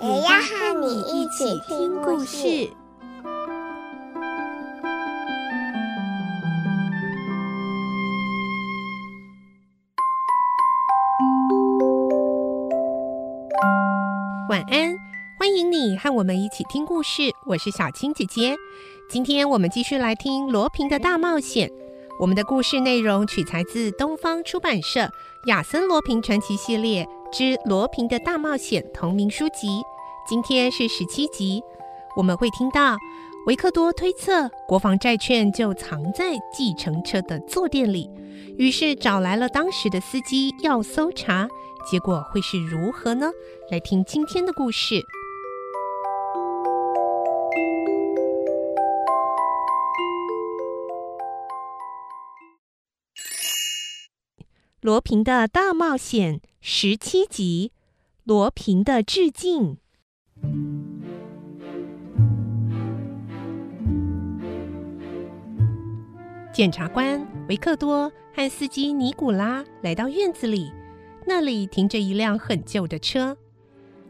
也要和你一起听故事。晚安，欢迎你和我们一起听故事。我是小青姐姐，今天我们继续来听罗平的大冒险。我们的故事内容取材自东方出版社《亚森罗平传奇系列之罗平的大冒险》同名书籍。今天是十七集，我们会听到维克多推测国防债券就藏在计程车的坐垫里，于是找来了当时的司机要搜查。结果会是如何呢？来听今天的故事。罗平的大冒险十七集：罗平的致敬。检察官维克多和司机尼古拉来到院子里。那里停着一辆很旧的车，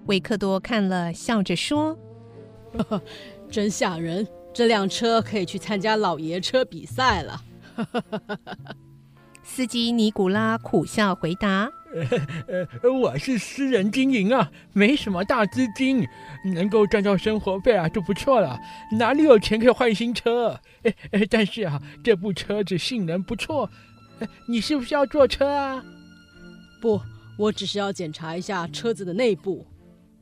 维克多看了，笑着说：“，真吓人！这辆车可以去参加老爷车比赛了。”司机尼古拉苦笑回答：“ 呃呃，我是私人经营啊，没什么大资金，能够赚到生活费啊就不错了。哪里有钱可以换新车？哎哎，但是啊，这部车子性能不错。你是不是要坐车啊？”不，我只是要检查一下车子的内部。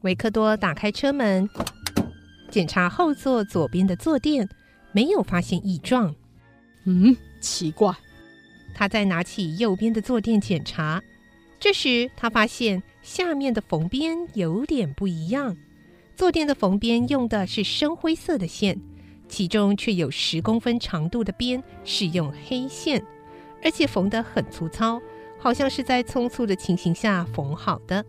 维克多打开车门，检查后座左边的坐垫，没有发现异状。嗯，奇怪。他再拿起右边的坐垫检查，这时他发现下面的缝边有点不一样。坐垫的缝边用的是深灰色的线，其中却有十公分长度的边是用黑线，而且缝得很粗糙。好像是在匆促的情形下缝好的。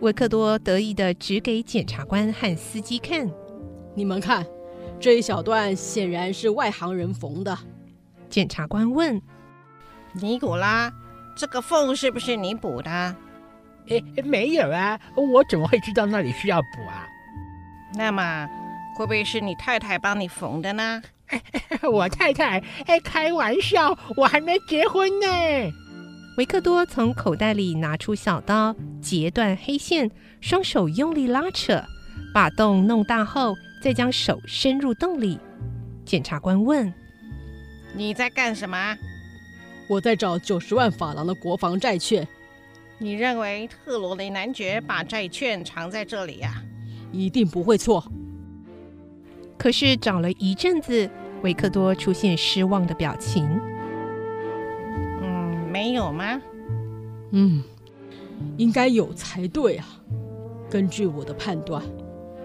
维克多得意地指给检察官和司机看：“你们看，这一小段显然是外行人缝的。”检察官问：“尼古拉，这个缝是不是你补的？”“哎，没有啊，我怎么会知道那里需要补啊？”“那么，会不会是你太太帮你缝的呢？”“ 我太太？哎，开玩笑，我还没结婚呢。”维克多从口袋里拿出小刀，截断黑线，双手用力拉扯，把洞弄大后，再将手伸入洞里。检察官问：“你在干什么？”“我在找九十万法郎的国防债券。”“你认为特罗雷男爵把债券藏在这里呀？”“一定不会错。”可是找了一阵子，维克多出现失望的表情。嗯没有吗？嗯，应该有才对啊。根据我的判断，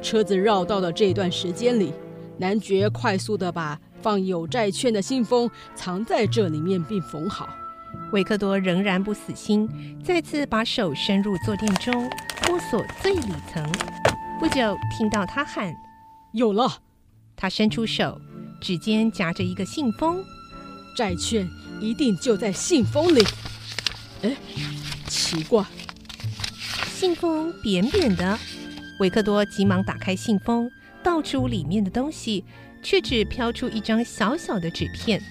车子绕道的这段时间里，男爵快速地把放有债券的信封藏在这里面并缝好。维克多仍然不死心，再次把手伸入坐垫中，摸索最里层。不久，听到他喊：“有了！”他伸出手，指尖夹着一个信封，债券。一定就在信封里。哎，奇怪，信封扁扁的。维克多急忙打开信封，倒出里面的东西，却只飘出一张小小的纸片。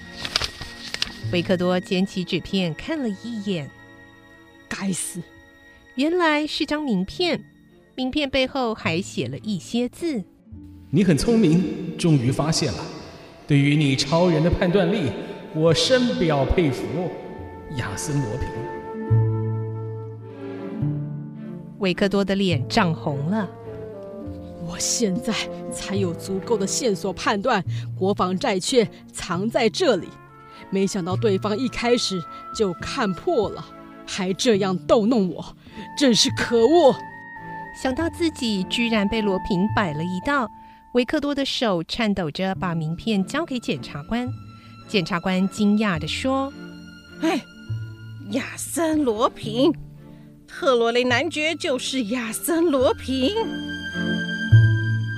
维克多捡起纸片看了一眼，该死，原来是张名片。名片背后还写了一些字：“你很聪明，终于发现了。对于你超人的判断力。”我深表佩服，亚森罗平。维克多的脸涨红了。我现在才有足够的线索判断国防债券藏在这里，没想到对方一开始就看破了，还这样逗弄我，真是可恶！想到自己居然被罗平摆了一道，维克多的手颤抖着把名片交给检察官。检察官惊讶地说：“哎，亚森·罗平，特罗雷男爵就是亚森·罗平。”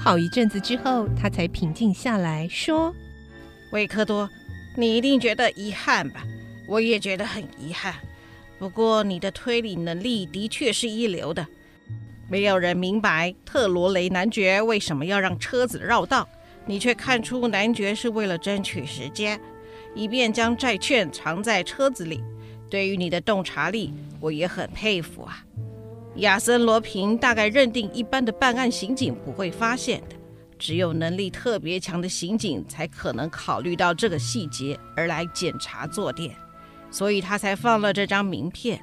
好一阵子之后，他才平静下来，说：“维克多，你一定觉得遗憾吧？我也觉得很遗憾。不过你的推理能力的确是一流的。”没有人明白特罗雷男爵为什么要让车子绕道，你却看出男爵是为了争取时间，以便将债券藏在车子里。对于你的洞察力，我也很佩服啊。亚森·罗平大概认定一般的办案刑警不会发现的，只有能力特别强的刑警才可能考虑到这个细节而来检查坐垫，所以他才放了这张名片。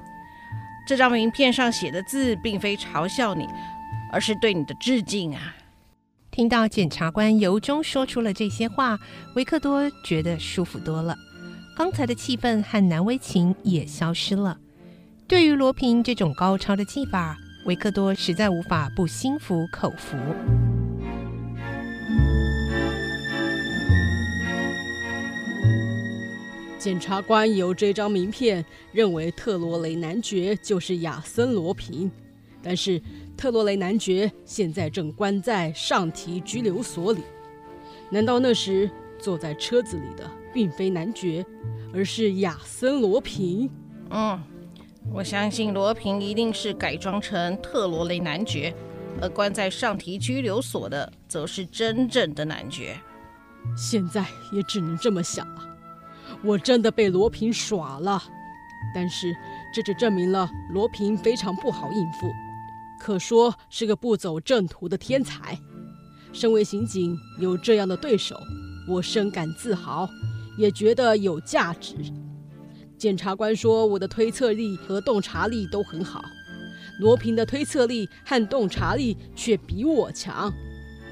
这张名片上写的字，并非嘲笑你，而是对你的致敬啊！听到检察官由衷说出了这些话，维克多觉得舒服多了，刚才的气氛和难为情也消失了。对于罗平这种高超的技法，维克多实在无法不心服口服。检察官有这张名片认为特罗雷男爵就是亚森·罗平，但是特罗雷男爵现在正关在上提拘留所里。难道那时坐在车子里的并非男爵，而是亚森·罗平？嗯，我相信罗平一定是改装成特罗雷男爵，而关在上提拘留所的则是真正的男爵。现在也只能这么想了。我真的被罗平耍了，但是这只证明了罗平非常不好应付，可说是个不走正途的天才。身为刑警，有这样的对手，我深感自豪，也觉得有价值。检察官说我的推测力和洞察力都很好，罗平的推测力和洞察力却比我强。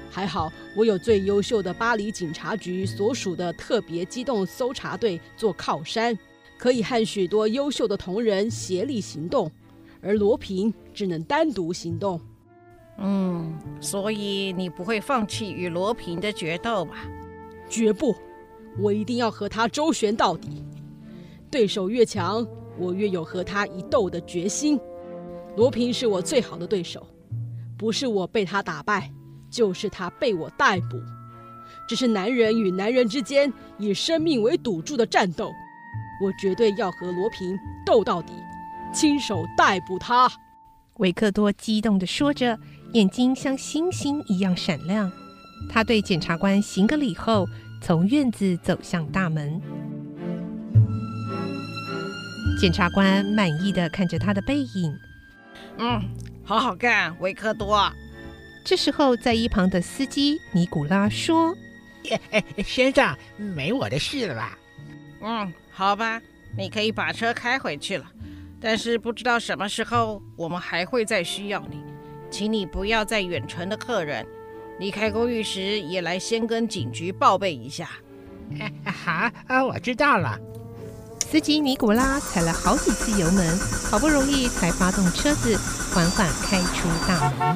还好，我有最优秀的巴黎警察局所属的特别机动搜查队做靠山，可以和许多优秀的同仁协力行动，而罗平只能单独行动。嗯，所以你不会放弃与罗平的决斗吧？绝不，我一定要和他周旋到底。对手越强，我越有和他一斗的决心。罗平是我最好的对手，不是我被他打败。就是他被我逮捕，这是男人与男人之间以生命为赌注的战斗，我绝对要和罗平斗到底，亲手逮捕他。维克多激动地说着，眼睛像星星一样闪亮。他对检察官行个礼后，从院子走向大门。检察官满意的看着他的背影，嗯，好好干，维克多。这时候，在一旁的司机尼古拉说：“先生，没我的事了吧？”“嗯，好吧，你可以把车开回去了。但是不知道什么时候我们还会再需要你，请你不要再远程的客人。离开公寓时也来先跟警局报备一下。”“好，啊，我知道了。”司机尼古拉踩了好几次油门，好不容易才发动车子，缓缓开出大门。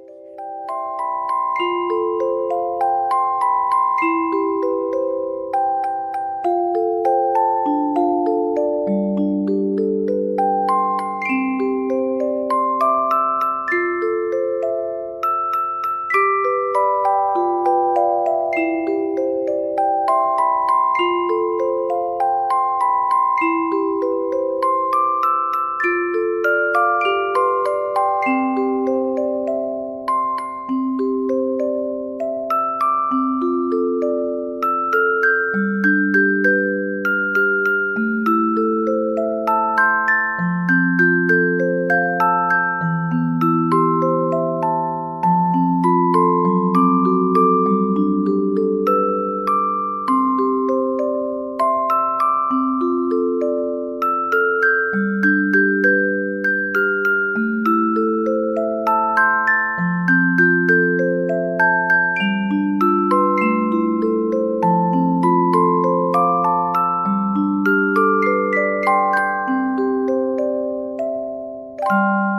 Música